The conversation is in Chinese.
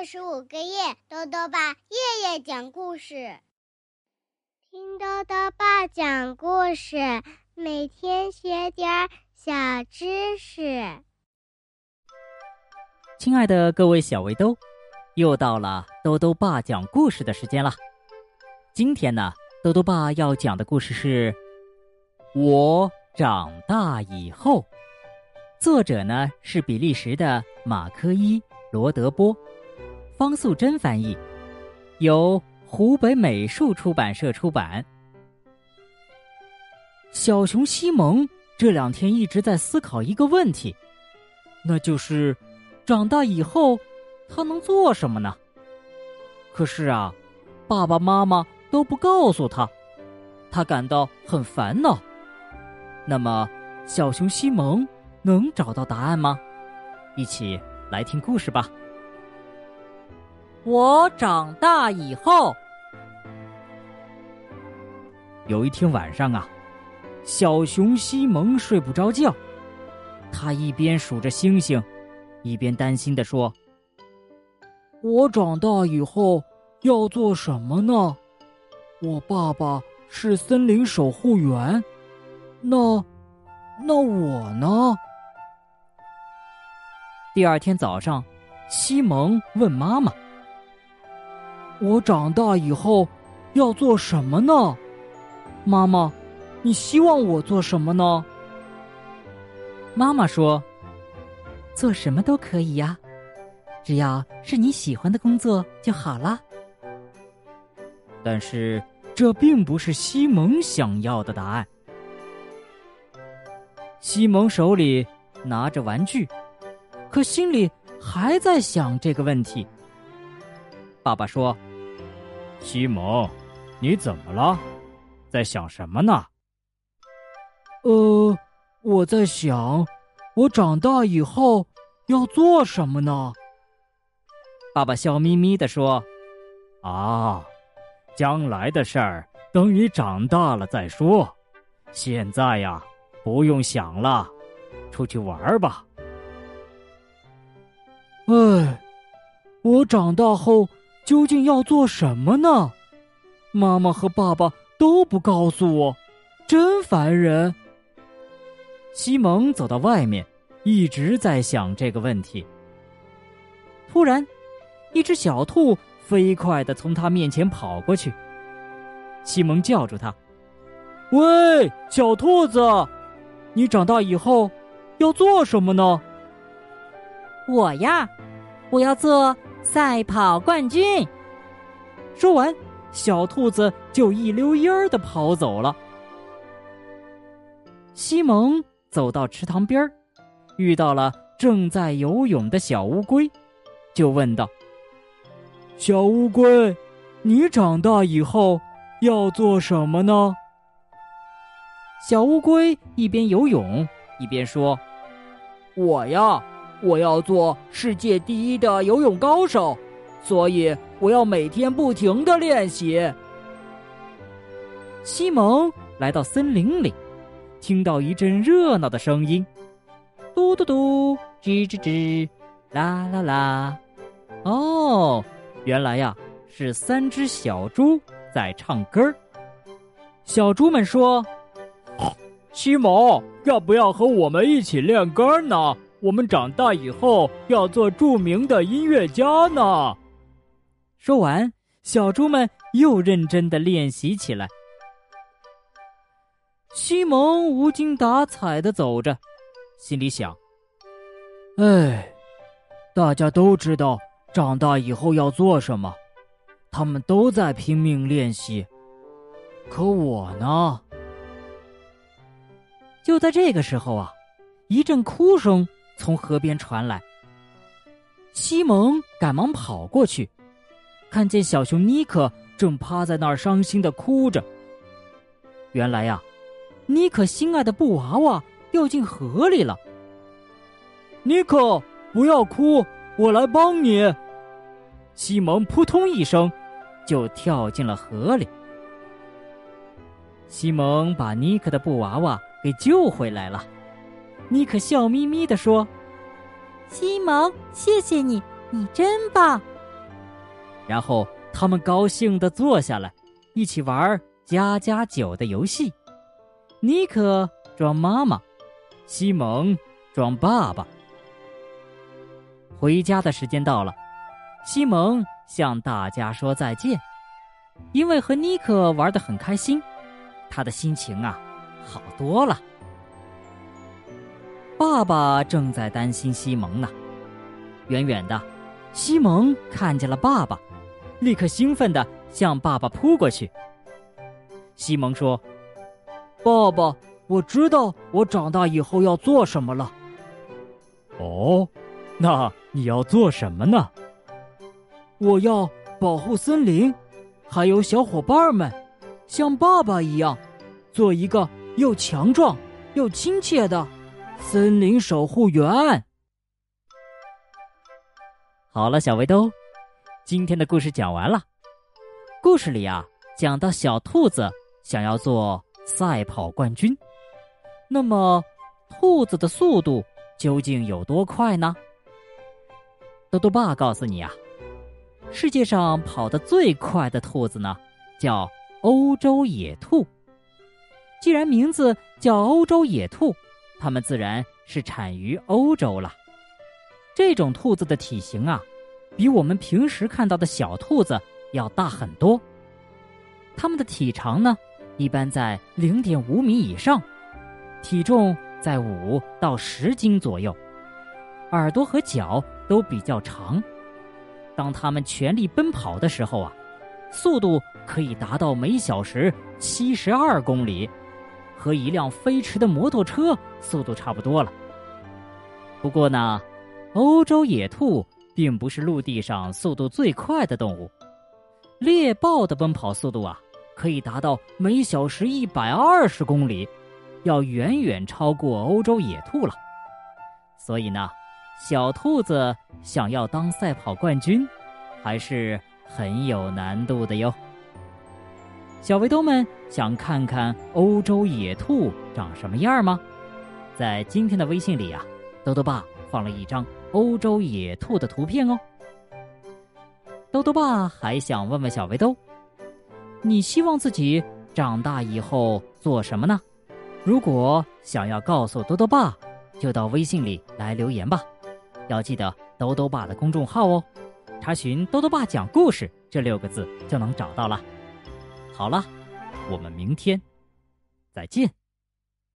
二十五个月，豆豆爸夜夜讲故事，听豆豆爸讲故事，每天学点小知识。亲爱的各位小围兜，又到了豆豆爸讲故事的时间了。今天呢，豆豆爸要讲的故事是《我长大以后》，作者呢是比利时的马科伊·罗德波。方素珍翻译，由湖北美术出版社出版。小熊西蒙这两天一直在思考一个问题，那就是长大以后他能做什么呢？可是啊，爸爸妈妈都不告诉他，他感到很烦恼。那么，小熊西蒙能找到答案吗？一起来听故事吧。我长大以后，有一天晚上啊，小熊西蒙睡不着觉，他一边数着星星，一边担心的说：“我长大以后要做什么呢？我爸爸是森林守护员，那那我呢？”第二天早上，西蒙问妈妈。我长大以后要做什么呢？妈妈，你希望我做什么呢？妈妈说：“做什么都可以呀，只要是你喜欢的工作就好了。”但是这并不是西蒙想要的答案。西蒙手里拿着玩具，可心里还在想这个问题。爸爸说。西蒙，你怎么了？在想什么呢？呃，我在想，我长大以后要做什么呢？爸爸笑眯眯的说：“啊，将来的事儿等你长大了再说。现在呀，不用想了，出去玩吧。”哎，我长大后。究竟要做什么呢？妈妈和爸爸都不告诉我，真烦人。西蒙走到外面，一直在想这个问题。突然，一只小兔飞快的从他面前跑过去。西蒙叫住他：“喂，小兔子，你长大以后要做什么呢？”“我呀，我要做。”赛跑冠军。说完，小兔子就一溜烟儿的跑走了。西蒙走到池塘边儿，遇到了正在游泳的小乌龟，就问道：“小乌龟，你长大以后要做什么呢？”小乌龟一边游泳一边说：“我呀。”我要做世界第一的游泳高手，所以我要每天不停的练习。西蒙来到森林里，听到一阵热闹的声音，嘟嘟嘟，吱吱吱，啦啦啦。哦，原来呀是三只小猪在唱歌。小猪们说：“西蒙，要不要和我们一起练歌呢？”我们长大以后要做著名的音乐家呢。说完，小猪们又认真的练习起来。西蒙无精打采的走着，心里想：“哎，大家都知道长大以后要做什么，他们都在拼命练习，可我呢？”就在这个时候啊，一阵哭声。从河边传来，西蒙赶忙跑过去，看见小熊尼克正趴在那儿伤心的哭着。原来呀，尼克心爱的布娃娃掉进河里了。尼克，不要哭，我来帮你。西蒙扑通一声，就跳进了河里。西蒙把尼克的布娃娃给救回来了。妮可笑眯眯地说：“西蒙，谢谢你，你真棒！然后他们高兴的坐下来，一起玩家家酒的游戏。妮可装妈妈，西蒙装爸爸。回家的时间到了，西蒙向大家说再见，因为和妮可玩的很开心，他的心情啊好多了。爸爸正在担心西蒙呢，远远的，西蒙看见了爸爸，立刻兴奋地向爸爸扑过去。西蒙说：“爸爸，我知道我长大以后要做什么了。”哦，那你要做什么呢？我要保护森林，还有小伙伴们，像爸爸一样，做一个又强壮又亲切的。森林守护员。好了，小围兜，今天的故事讲完了。故事里啊，讲到小兔子想要做赛跑冠军，那么兔子的速度究竟有多快呢？豆豆爸告诉你啊，世界上跑得最快的兔子呢，叫欧洲野兔。既然名字叫欧洲野兔。它们自然是产于欧洲了。这种兔子的体型啊，比我们平时看到的小兔子要大很多。它们的体长呢，一般在零点五米以上，体重在五到十斤左右，耳朵和脚都比较长。当它们全力奔跑的时候啊，速度可以达到每小时七十二公里。和一辆飞驰的摩托车速度差不多了。不过呢，欧洲野兔并不是陆地上速度最快的动物。猎豹的奔跑速度啊，可以达到每小时一百二十公里，要远远超过欧洲野兔了。所以呢，小兔子想要当赛跑冠军，还是很有难度的哟。小围兜们想看看欧洲野兔长什么样吗？在今天的微信里啊，豆豆爸放了一张欧洲野兔的图片哦。豆豆爸还想问问小围兜，你希望自己长大以后做什么呢？如果想要告诉豆豆爸，就到微信里来留言吧。要记得豆豆爸的公众号哦，查询“豆豆爸讲故事”这六个字就能找到了。好了，我们明天再见。